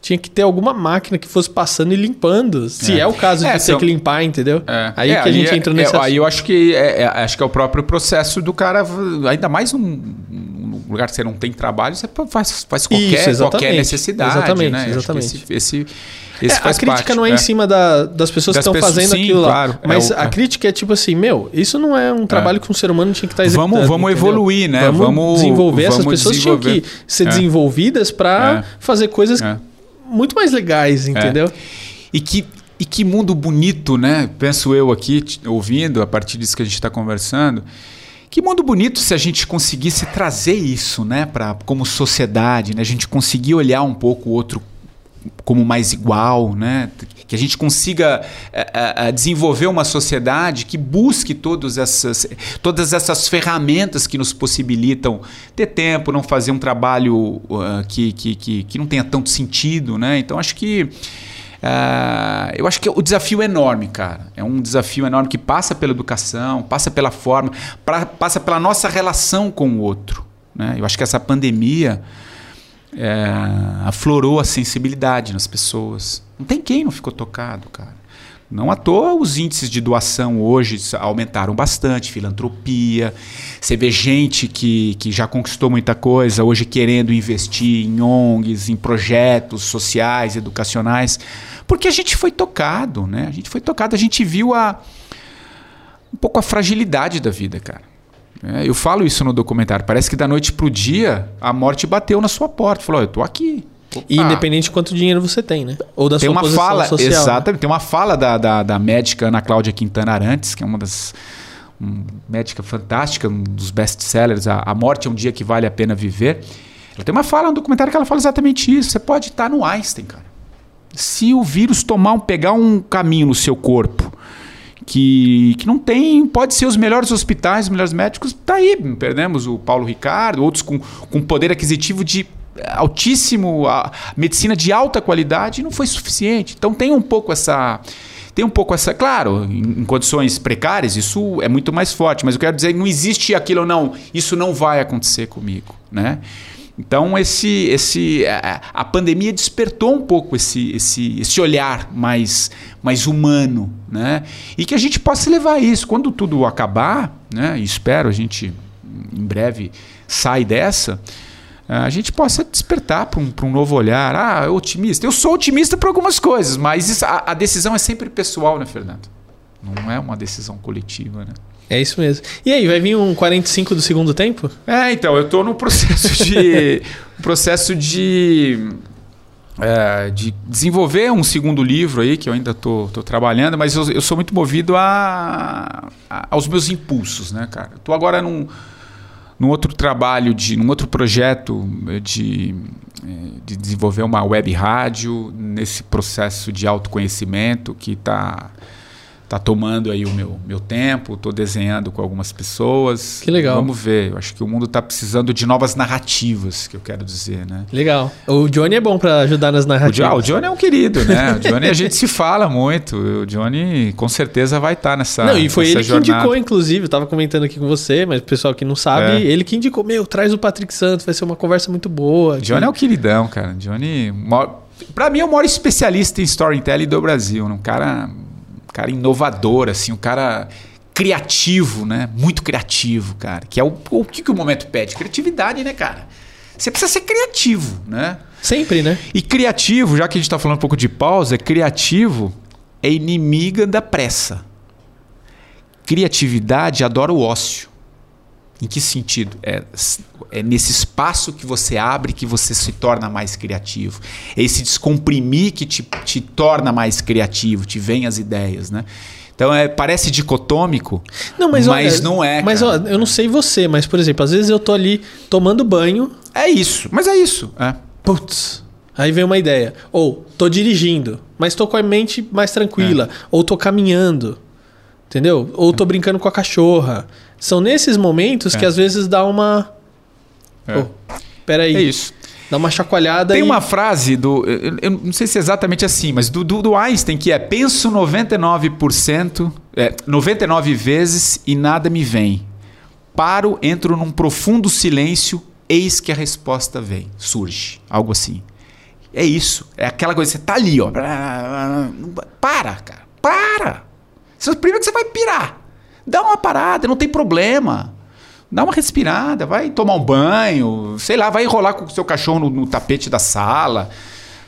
Tinha que ter alguma máquina que fosse passando e limpando. Se é, é o caso de é, ter que limpar, entendeu?
É. Aí é, que a gente é, entra nesse. aí eu acho que é, acho que é o próprio processo do cara, ainda mais num lugar que você não tem trabalho, você faz, faz qualquer, Isso, qualquer necessidade.
Exatamente,
né?
exatamente.
Esse, esse
é, a crítica parte, não é, é, em cima da, das pessoas das que estão fazendo sim, aquilo claro, lá. Mas é o, a crítica é tipo assim, meu, isso não é um é. trabalho que um ser humano tinha que estar tá executando.
Vamos, vamos evoluir, né?
Vamos, vamos desenvolver. Vamos Essas pessoas desenvolver. tinham que ser é. desenvolvidas para fazer coisas muito mais legais, entendeu?
E que e que mundo bonito, né? Penso eu aqui, ouvindo, a partir disso que a gente está conversando. Que mundo bonito se a gente conseguisse trazer isso, né, para como sociedade, né? A gente conseguir olhar um pouco o outro como mais igual, né? que a gente consiga é, é, desenvolver uma sociedade que busque todas essas, todas essas ferramentas que nos possibilitam ter tempo, não fazer um trabalho uh, que, que, que, que, não tenha tanto sentido. Né? Então, acho que. Uh, eu acho que o desafio é enorme, cara. É um desafio enorme que passa pela educação, passa pela forma, pra, passa pela nossa relação com o outro. Né? Eu acho que essa pandemia é, aflorou a sensibilidade nas pessoas. Não tem quem não ficou tocado, cara. Não à toa os índices de doação hoje aumentaram bastante, filantropia. Você vê gente que, que já conquistou muita coisa, hoje querendo investir em ONGs, em projetos sociais, educacionais, porque a gente foi tocado, né? A gente foi tocado, a gente viu a, um pouco a fragilidade da vida, cara. É, eu falo isso no documentário. Parece que da noite pro dia a morte bateu na sua porta. Falou: eu tô aqui.
E independente de quanto dinheiro você tem, né?
Ou da tem sua uma fala, social. Exatamente. Né? Tem uma fala da, da, da, médica Ana Cláudia Quintana Arantes, que é uma das. Um, médica fantástica, um dos best-sellers. A, a Morte é um Dia que Vale a Pena Viver. Ela tem uma fala no documentário que ela fala exatamente isso. Você pode estar no Einstein, cara. Se o vírus tomar um, pegar um caminho no seu corpo que, que não tem, pode ser os melhores hospitais, os melhores médicos, tá aí. Perdemos o Paulo Ricardo, outros com, com poder aquisitivo de altíssimo, a medicina de alta qualidade não foi suficiente. Então tem um pouco essa tem um pouco essa, claro, em, condições precárias, isso é muito mais forte, mas eu quero dizer, não existe aquilo não, isso não vai acontecer comigo, né? Então esse esse a, a pandemia despertou um pouco esse esse esse olhar mais mais humano, né? E que a gente possa levar isso quando tudo acabar, né? E espero a gente em breve sai dessa, a gente possa despertar para um, um novo olhar. Ah, otimista. Eu sou otimista para algumas coisas, mas isso, a, a, decisão é sempre pessoal, né, Fernando? Não é uma decisão coletiva, né?
É isso mesmo. E aí, vai vir um 45 do segundo tempo?
É, então, eu estou no processo de. processo de. É, de desenvolver um segundo livro aí, que eu ainda estou trabalhando, mas eu, eu, sou muito movido a, a, aos meus impulsos, né, cara? Estou agora num num outro trabalho, de, num outro projeto de, de desenvolver uma web rádio, nesse processo de autoconhecimento que está tá tomando aí o meu, meu tempo, estou desenhando com algumas pessoas.
Que legal.
Vamos ver. Eu acho que o mundo está precisando de novas narrativas, que eu quero dizer, né?
Legal. O Johnny é bom para ajudar nas narrativas.
O, o, Johnny é um querido, né? O Johnny a gente se fala muito. O Johnny com certeza vai estar tá nessa
Não, e foi ele
jornada.
que indicou, inclusive. Eu tava comentando aqui com você, mas o pessoal que não sabe, é. ele que indicou, meu, traz o Patrick Santos, vai ser uma conversa muito boa.
Johnny é o queridão, cara. Johnny... Para mim é o maior especialista em storytelling do Brasil. Um cara cara inovador, assim, um cara criativo, né? Muito criativo, cara. Que é o, o que, que o momento pede? Criatividade, né, cara? Você precisa ser criativo, né?
Sempre, né?
E criativo, já que a gente está falando um pouco de pausa, criativo é inimiga da pressa. Criatividade adora o ócio. Em que sentido? É, é nesse espaço que você abre que você se torna mais criativo. É esse descomprimir que te, te torna mais criativo, te vem as ideias, né? Então é, parece dicotômico, não, mas, mas olha, não é.
Mas ó, eu não sei você, mas por exemplo, às vezes eu tô ali tomando banho.
É isso, mas é isso. É.
Putz, aí vem uma ideia. Ou tô dirigindo, mas tô com a mente mais tranquila. É. Ou tô caminhando. Entendeu? Ou tô brincando com a cachorra. São nesses momentos é. que às vezes dá uma. É. Oh, peraí.
É isso.
Dá uma chacoalhada
Tem e... uma frase do. Eu, não sei se é exatamente assim, mas do, do, do Einstein, que é: penso 99%, é, 99 vezes e nada me vem. Paro, entro num profundo silêncio, eis que a resposta vem, surge. Algo assim. É isso. É aquela coisa, você tá ali, ó. Para, cara. Para. Primeiro que você vai pirar. Dá uma parada, não tem problema. Dá uma respirada, vai tomar um banho, sei lá, vai enrolar com o seu cachorro no, no tapete da sala,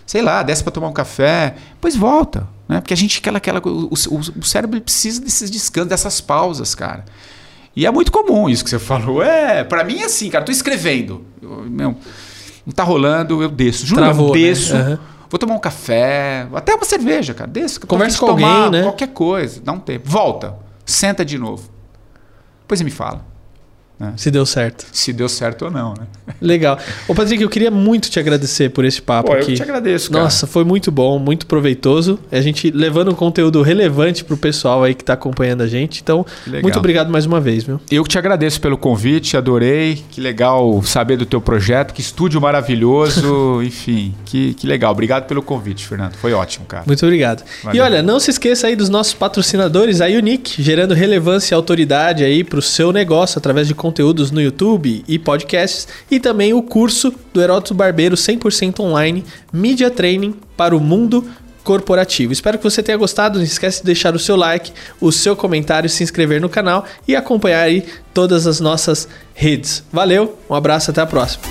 sei lá, desce para tomar um café, depois volta, né? Porque a gente aquela aquela o, o, o cérebro precisa desses descansos, dessas pausas, cara. E é muito comum isso que você falou. É, para mim é assim, cara, tô escrevendo. Eu, meu, não tá rolando, eu desço. Juro, Travou, eu né? desço. Né? Uhum. Vou tomar um café, até uma cerveja, cara. Desço.
Conversa com alguém, né?
Qualquer coisa, dá um tempo. Volta senta de novo. Depois me fala.
Né? Se deu certo.
Se deu certo ou não, né?
Legal. Ô, Patrick, eu queria muito te agradecer por esse papo Pô, aqui.
Eu te agradeço, cara.
Nossa, foi muito bom, muito proveitoso. A gente levando um conteúdo relevante pro pessoal aí que tá acompanhando a gente. Então, muito obrigado mais uma vez, viu?
Eu te agradeço pelo convite, adorei. Que legal saber do teu projeto, que estúdio maravilhoso. Enfim, que, que legal. Obrigado pelo convite, Fernando. Foi ótimo, cara.
Muito obrigado. Valeu. E olha, não se esqueça aí dos nossos patrocinadores, a Unique, gerando relevância e autoridade aí pro seu negócio através de conteúdos no YouTube e podcasts, e também o curso do Heródoto Barbeiro 100% online, Media Training para o Mundo corporativo. Espero que você tenha gostado. Não esquece de deixar o seu like, o seu comentário, se inscrever no canal e acompanhar aí todas as nossas redes. Valeu, um abraço, até a próxima.